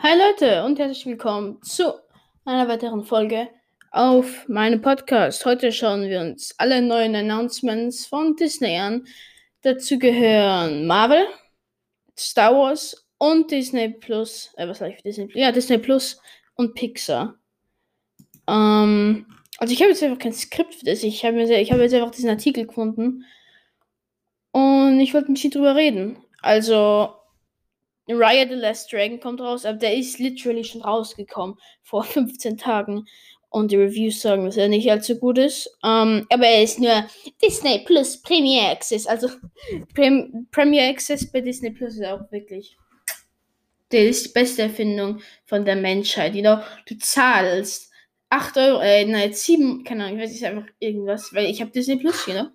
Hi Leute und herzlich willkommen zu einer weiteren Folge auf meinem Podcast. Heute schauen wir uns alle neuen Announcements von Disney an. Dazu gehören Marvel, Star Wars und Disney Plus. Äh, was sag ich für Disney Plus? Ja, Disney Plus und Pixar. Ähm, also ich habe jetzt einfach kein Skript für das. Ich habe hab jetzt einfach diesen Artikel gefunden. Und ich wollte mit dir drüber reden. Also, Raya the Last Dragon kommt raus, aber der ist literally schon rausgekommen vor 15 Tagen. Und die Reviews sagen, dass er nicht allzu gut ist. Um, aber er ist nur Disney Plus Premier Access. Also Prem Premier Access bei Disney Plus ist auch wirklich das ist die beste Erfindung von der Menschheit. You know, du zahlst 8 Euro, äh, nein, 7, keine Ahnung, ich weiß nicht, einfach irgendwas, weil ich habe Disney Plus, you know.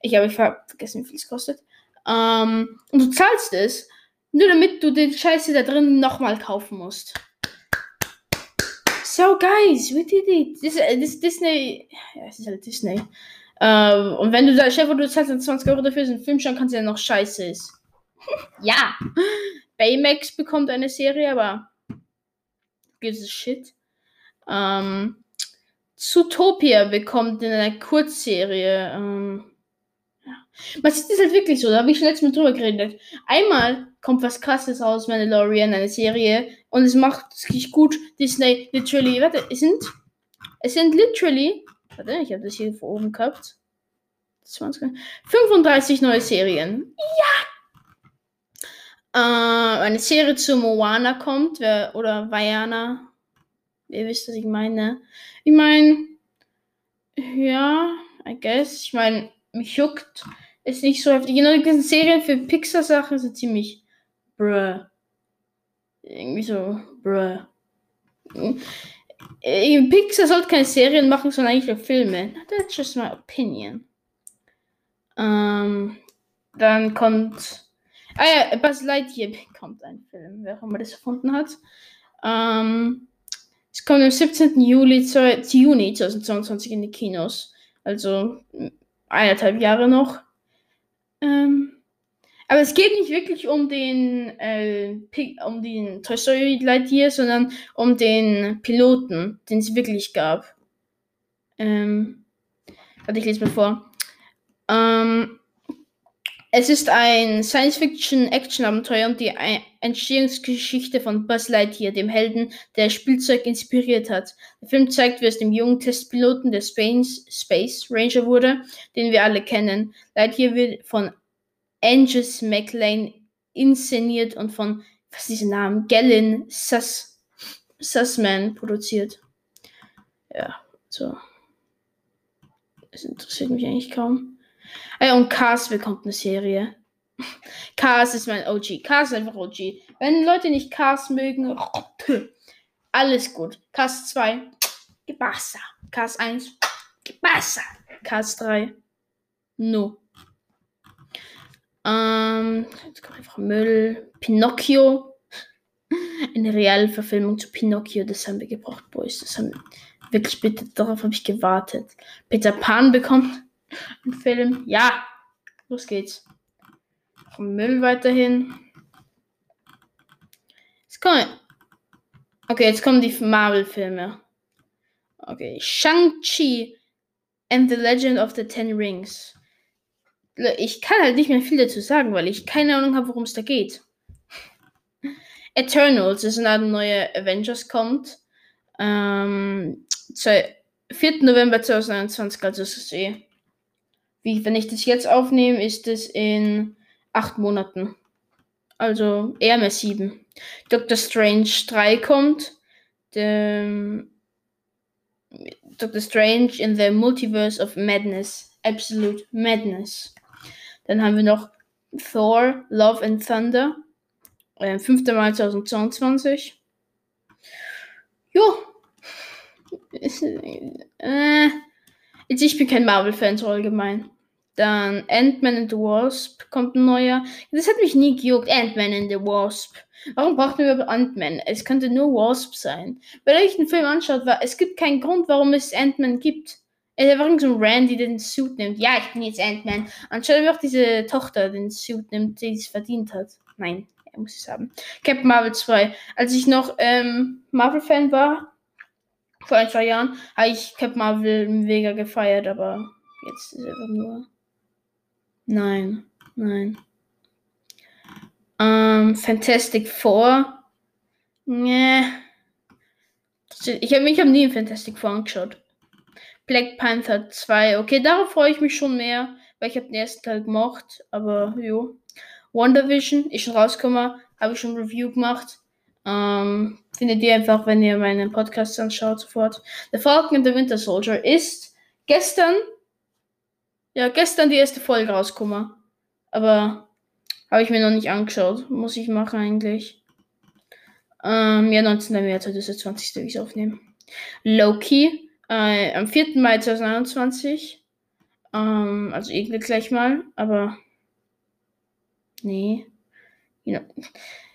Ich habe vergessen, wie viel es kostet. Um, und du zahlst es nur damit du den Scheiße da drin nochmal kaufen musst. So, guys, we did it. This, this Disney. Ja, es ist halt Disney. Ähm, und wenn du da, Chef, du zahlst 20 Euro dafür, so einen Film schauen kannst, der noch scheiße ist. ja. Baymax bekommt eine Serie, aber. Gives a shit. Ähm, Zootopia bekommt eine Kurzserie. Ähm, ja. Man sieht das halt wirklich so, da habe ich schon letztes Mal drüber geredet. Einmal kommt was krasses raus, Mandalorian, eine Serie, und es macht richtig gut. Disney, literally, warte, es sind, es sind literally, warte, ich habe das hier vor oben gehabt. 20, 35 neue Serien. Ja! Äh, eine Serie zu Moana kommt, wer, oder Vajana. Ihr wisst, was ich meine. Ich meine, ja, I guess. Ich meine, mich juckt ist nicht so heftig. Genau, die ganzen Serien für Pixar-Sachen sind ziemlich bruh. Irgendwie so, bruh. Äh, Pixar sollte keine Serien machen, sondern eigentlich nur Filme. That's just my opinion. Ähm, dann kommt. Ah ja, Buzz Lightyear bekommt ein Film, wer auch immer das erfunden hat. Ähm, es kommt am 17. Juli, Juni 2022 in die Kinos. Also eineinhalb Jahre noch. Ähm, aber es geht nicht wirklich um den, äh, um den Toy Story Lightyear, sondern um den Piloten, den es wirklich gab. Ähm, warte, ich lese mal vor. Ähm, es ist ein Science-Fiction-Action-Abenteuer und die Entstehungsgeschichte von Buzz Lightyear, dem Helden, der Spielzeug inspiriert hat. Der Film zeigt, wie es dem jungen Testpiloten der Space, Space Ranger wurde, den wir alle kennen. Lightyear wird von Angus McLean inszeniert und von, was ist dieser Name? Gellin Suss, Sussman produziert. Ja, so. Das interessiert mich eigentlich kaum. Ah ja, und Cars bekommt eine Serie. Cars ist mein OG. Cars ist einfach OG. Wenn Leute nicht Cars mögen, alles gut. Cars 2, Gebassa. Cars 1, Gebassa. Cars 3, no. Ähm, jetzt kommt einfach Müll. Pinocchio. Eine reale Verfilmung zu Pinocchio, das haben wir gebraucht, Boys. Das haben wir wirklich bitte, darauf habe ich gewartet. Peter Pan bekommt ein Film. Ja, los geht's. Müll weiterhin. Jetzt kommen. Okay, jetzt kommen die Marvel-Filme. Okay, Shang-Chi and the Legend of the Ten Rings. Ich kann halt nicht mehr viel dazu sagen, weil ich keine Ahnung habe, worum es da geht. Eternals ist eine neue Avengers kommt. Ähm, 4. November 2021, also ist es eh wie wenn ich das jetzt aufnehme, ist es in acht Monaten. Also eher mehr sieben. Doctor Strange 3 kommt. The, Doctor Strange in the Multiverse of Madness. Absolute Madness. Dann haben wir noch Thor, Love and Thunder. Äh, 5. Mai 2022. Jo. Äh, Jetzt, ich bin kein Marvel-Fan so allgemein. Dann Ant-Man and the Wasp kommt ein neuer. Das hat mich nie gejuckt. Ant-Man and the Wasp. Warum braucht man überhaupt Ant-Man? Es könnte nur Wasp sein. Wenn ihr euch Film anschaut, war, es gibt keinen Grund, warum es Ant-Man gibt. Es ist einfach so ein Randy, der den Suit nimmt. Ja, ich bin jetzt Ant-Man. Anstatt einfach diese Tochter den Suit nimmt, die es verdient hat. Nein, Ja, muss ich sagen. Captain Marvel 2. Als ich noch ähm, Marvel-Fan war, vor ein, zwei Jahren, habe ich Captain Marvel mega gefeiert, aber jetzt ist es einfach nur. Nein, nein. Ähm, Fantastic Four. Nee. Ich habe mich hab nie in Fantastic Four angeschaut. Black Panther 2. Okay, darauf freue ich mich schon mehr, weil ich habe den ersten Teil gemacht, aber jo. WandaVision ist schon rausgekommen, habe ich schon Review gemacht. Ähm, findet ihr einfach, wenn ihr meinen Podcast anschaut, sofort. The Falcon and the Winter Soldier ist gestern, ja, gestern die erste Folge rausgekommen. Aber habe ich mir noch nicht angeschaut. Muss ich machen eigentlich. Ähm, ja, 19. März 2020 will ich aufnehmen. Loki, äh, am 4. Mai 2021. Ähm, also irgendwie gleich mal, aber. Nee. You know.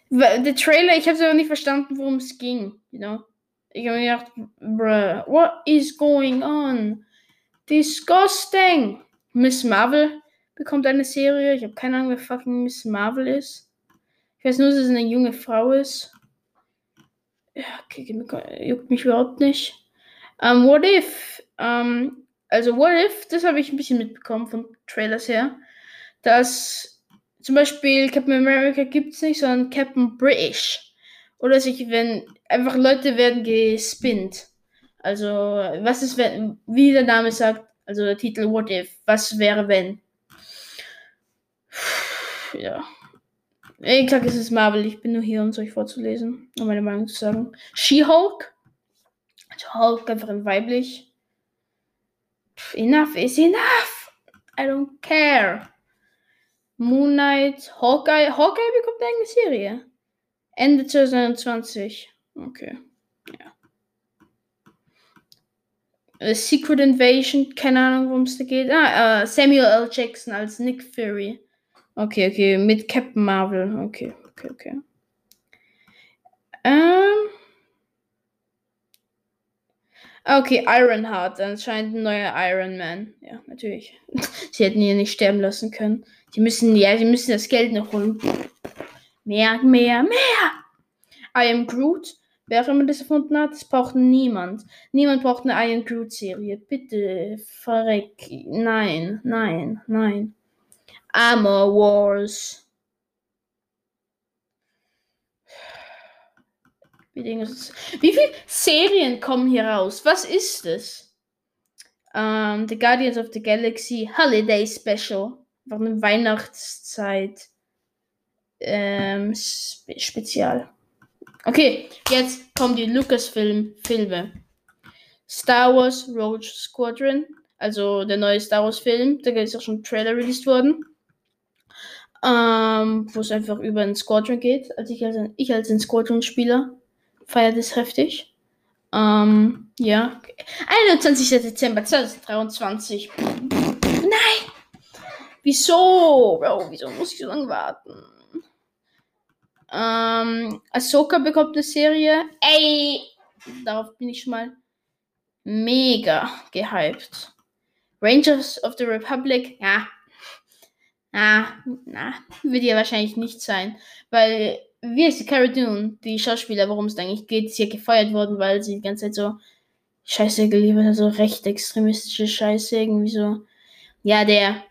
Der Trailer, ich habe es aber nicht verstanden, worum es ging. You know? Ich habe mir gedacht, bruh, what is going on? Disgusting! Miss Marvel bekommt eine Serie. Ich habe keine Ahnung, wer fucking Miss Marvel ist. Ich weiß nur, dass es eine junge Frau ist. Ja, okay, juckt mich überhaupt nicht. Um, what if? Um, also, what if, das habe ich ein bisschen mitbekommen von Trailers her, dass zum Beispiel Captain America gibt es nicht, sondern Captain British. Oder sich, wenn einfach Leute werden gespinnt. Also, was ist, wenn, wie der Name sagt, also der Titel What If, was wäre, wenn? Ja. Ich sag, es ist Marvel, ich bin nur hier, um es euch vorzulesen, um meine Meinung zu sagen. She-Hulk. Also Hulk einfach in weiblich. Pff, enough is enough. I don't care. Moon Knight, Hawkeye. Hawkeye bekommt eine Serie. Ende 2021. Okay. Ja. A Secret Invasion, keine Ahnung, worum es da geht. Ah, uh, Samuel L. Jackson als Nick Fury. Okay, okay, mit Captain Marvel. Okay, okay, okay. Ähm. Okay, Ironheart, anscheinend ein neuer Iron Man. Ja, natürlich. Sie hätten ihn nicht sterben lassen können. Die müssen, ja, sie müssen das Geld noch holen. Mehr, mehr, mehr! I am Groot. Wer immer das erfunden hat, das braucht niemand. Niemand braucht eine I am Groot-Serie. Bitte, verreck. Nein, nein, nein. Armor Wars. Wie, Wie viele Serien kommen hier raus? Was ist es? Um, ähm, the Guardians of the Galaxy Holiday Special. War eine Weihnachtszeit. Ähm, Spe Spezial. Okay, jetzt kommen die Lucasfilm-Filme. Star Wars Rogue Squadron, also der neue Star Wars-Film, da ist auch schon ein Trailer released worden. Ähm, wo es einfach über ein Squadron geht. Also ich als ich als ein Squadron-Spieler feiert es heftig. Ähm, ja. 21. Dezember 2023. Nein! Wieso? Bro, wieso muss ich so lange warten? Ähm, Ahsoka bekommt eine Serie. Ey! Darauf bin ich schon mal mega gehypt. Rangers of the Republic, ja. Ah, na, wird ja wahrscheinlich nicht sein. Weil, wie ist die Cara Dune, die Schauspieler, worum es eigentlich geht, ist ja gefeuert worden, weil sie die ganze Zeit so Scheiße geliefert hat, so recht extremistische Scheiße, irgendwie so. Ja, der,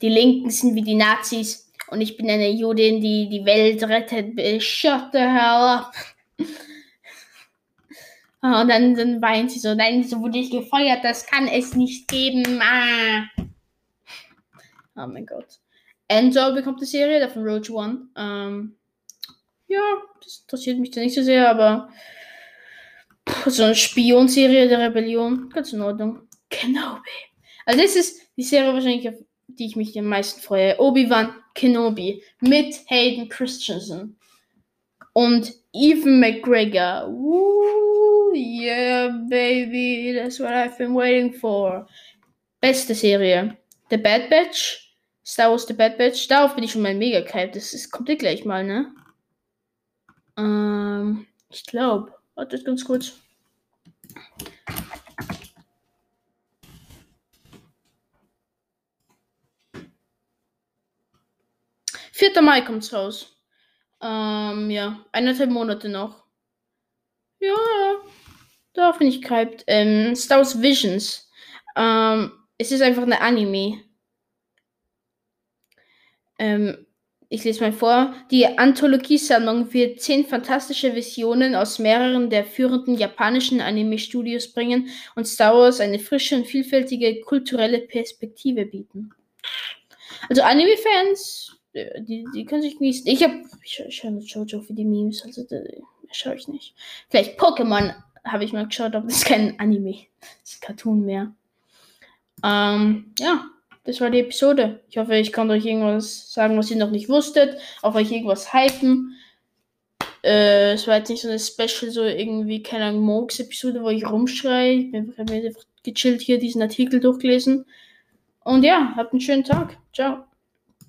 die Linken sind wie die Nazis und ich bin eine Judin, die die Welt rettet. Shut the hell up. Und dann, dann weint sie so, nein, so wurde ich gefeuert, das kann es nicht geben. Ah. Oh mein Gott. Endor bekommt eine Serie, der von Roach One. Ähm, ja, das interessiert mich da nicht so sehr, aber so eine Spionserie der Rebellion, ganz in Ordnung. Kenobi. Also das ist die Serie wahrscheinlich, auf die ich mich am meisten freue. Obi-Wan Kenobi mit Hayden Christensen und Ethan McGregor. Woo, yeah, baby, that's what I've been waiting for. Beste Serie. The Bad Batch. Star Wars The Bad Batch. Darauf bin ich schon mal mega gehypt. Das ist, kommt ja gleich mal, ne? Ähm, ich glaube. Warte ganz kurz. 4. Mai kommt's raus. Ähm, ja, eineinhalb Monate noch. Ja, da finde ich gehypt. Ähm, Star Wars Visions. Ähm, es ist einfach eine Anime. Ähm, ich lese mal vor. Die Anthologiesammlung wird zehn fantastische Visionen aus mehreren der führenden japanischen Anime-Studios bringen und Star Wars eine frische und vielfältige kulturelle Perspektive bieten. Also Anime-Fans, äh, die, die können sich genießen. Ich habe, ich, ich schaue Jojo für die Memes, also da schaue ich nicht. Vielleicht Pokémon habe ich mal geschaut, aber das ist kein Anime, das ist Cartoon mehr. Ähm, ja, das war die Episode. Ich hoffe, ich kann euch irgendwas sagen, was ihr noch nicht wusstet, auch euch irgendwas hypen. Äh, es war jetzt nicht so eine Special, so irgendwie, keine Ahnung, Moogs-Episode, wo ich rumschreie. Ich bin einfach gechillt hier diesen Artikel durchgelesen. Und ja, habt einen schönen Tag. Ciao.